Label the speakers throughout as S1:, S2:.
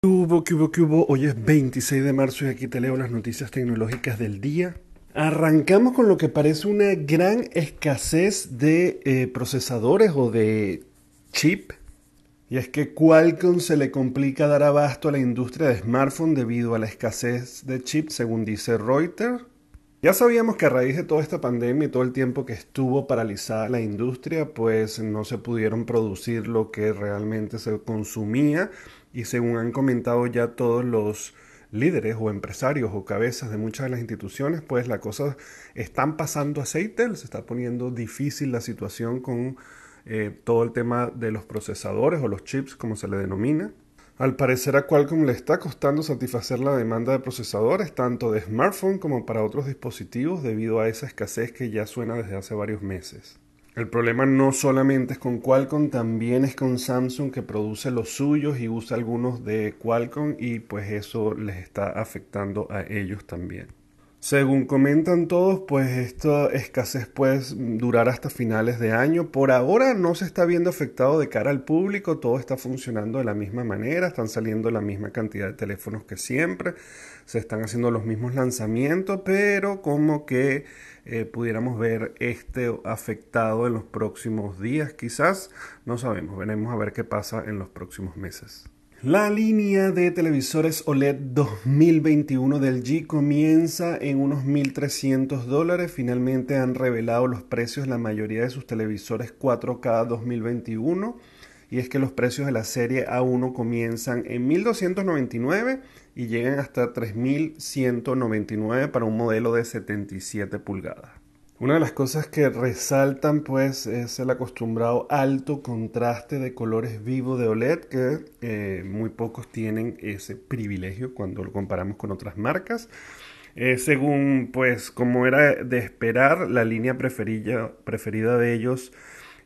S1: ¿Qué hubo, qué hubo, qué hubo? Hoy es 26 de marzo y aquí te leo las noticias tecnológicas del día. Arrancamos con lo que parece una gran escasez de eh, procesadores o de chip. Y es que Qualcomm se le complica dar abasto a la industria de smartphone debido a la escasez de chip, según dice Reuters. Ya sabíamos que a raíz de toda esta pandemia y todo el tiempo que estuvo paralizada la industria, pues no se pudieron producir lo que realmente se consumía y según han comentado ya todos los líderes o empresarios o cabezas de muchas de las instituciones, pues la cosa están pasando aceite, se está poniendo difícil la situación con eh, todo el tema de los procesadores o los chips, como se le denomina. Al parecer a Qualcomm le está costando satisfacer la demanda de procesadores tanto de smartphone como para otros dispositivos debido a esa escasez que ya suena desde hace varios meses. El problema no solamente es con Qualcomm, también es con Samsung que produce los suyos y usa algunos de Qualcomm y pues eso les está afectando a ellos también. Según comentan todos, pues esta escasez puede durar hasta finales de año. Por ahora no se está viendo afectado de cara al público, todo está funcionando de la misma manera, están saliendo la misma cantidad de teléfonos que siempre, se están haciendo los mismos lanzamientos, pero como que eh, pudiéramos ver este afectado en los próximos días, quizás, no sabemos, veremos a ver qué pasa en los próximos meses. La línea de televisores OLED 2021 del G comienza en unos 1.300 dólares. Finalmente han revelado los precios de la mayoría de sus televisores 4K 2021. Y es que los precios de la serie A1 comienzan en 1.299 y llegan hasta 3.199 para un modelo de 77 pulgadas. Una de las cosas que resaltan pues es el acostumbrado alto contraste de colores vivos de OLED que eh, muy pocos tienen ese privilegio cuando lo comparamos con otras marcas. Eh, según pues como era de esperar, la línea preferida, preferida de ellos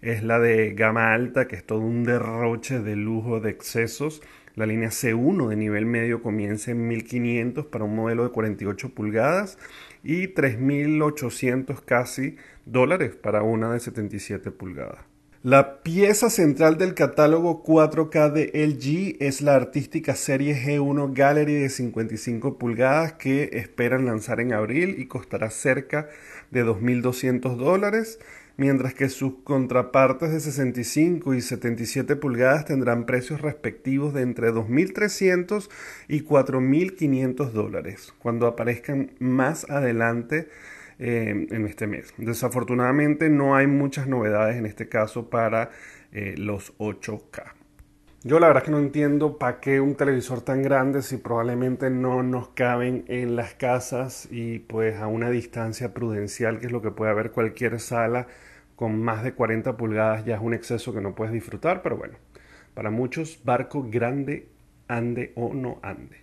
S1: es la de gama alta, que es todo un derroche de lujo de excesos. La línea C1 de nivel medio comienza en 1500 para un modelo de 48 pulgadas y 3.800 casi dólares para una de 77 pulgadas. La pieza central del catálogo 4K de LG es la artística serie G1 Gallery de 55 pulgadas que esperan lanzar en abril y costará cerca de 2.200 dólares mientras que sus contrapartes de 65 y 77 pulgadas tendrán precios respectivos de entre 2.300 y 4.500 dólares. Cuando aparezcan más adelante eh, en este mes. Desafortunadamente no hay muchas novedades en este caso para eh, los 8K. Yo la verdad que no entiendo para qué un televisor tan grande si probablemente no nos caben en las casas y pues a una distancia prudencial que es lo que puede haber cualquier sala con más de 40 pulgadas ya es un exceso que no puedes disfrutar, pero bueno, para muchos barco grande ande o no ande.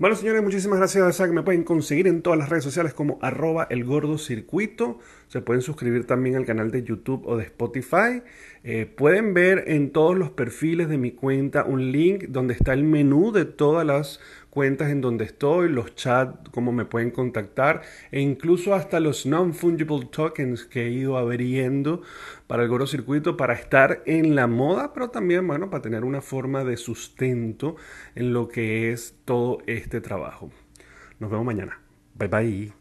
S1: Bueno, señores, muchísimas gracias. que me pueden conseguir en todas las redes sociales como arroba el gordo circuito. Se pueden suscribir también al canal de YouTube o de Spotify. Eh, pueden ver en todos los perfiles de mi cuenta un link donde está el menú de todas las cuentas en donde estoy, los chats, cómo me pueden contactar e incluso hasta los non-fungible tokens que he ido abriendo para el Gordo Circuito para estar en la moda, pero también, bueno, para tener una forma de sustento en lo que es todo este trabajo. Nos vemos mañana. Bye bye.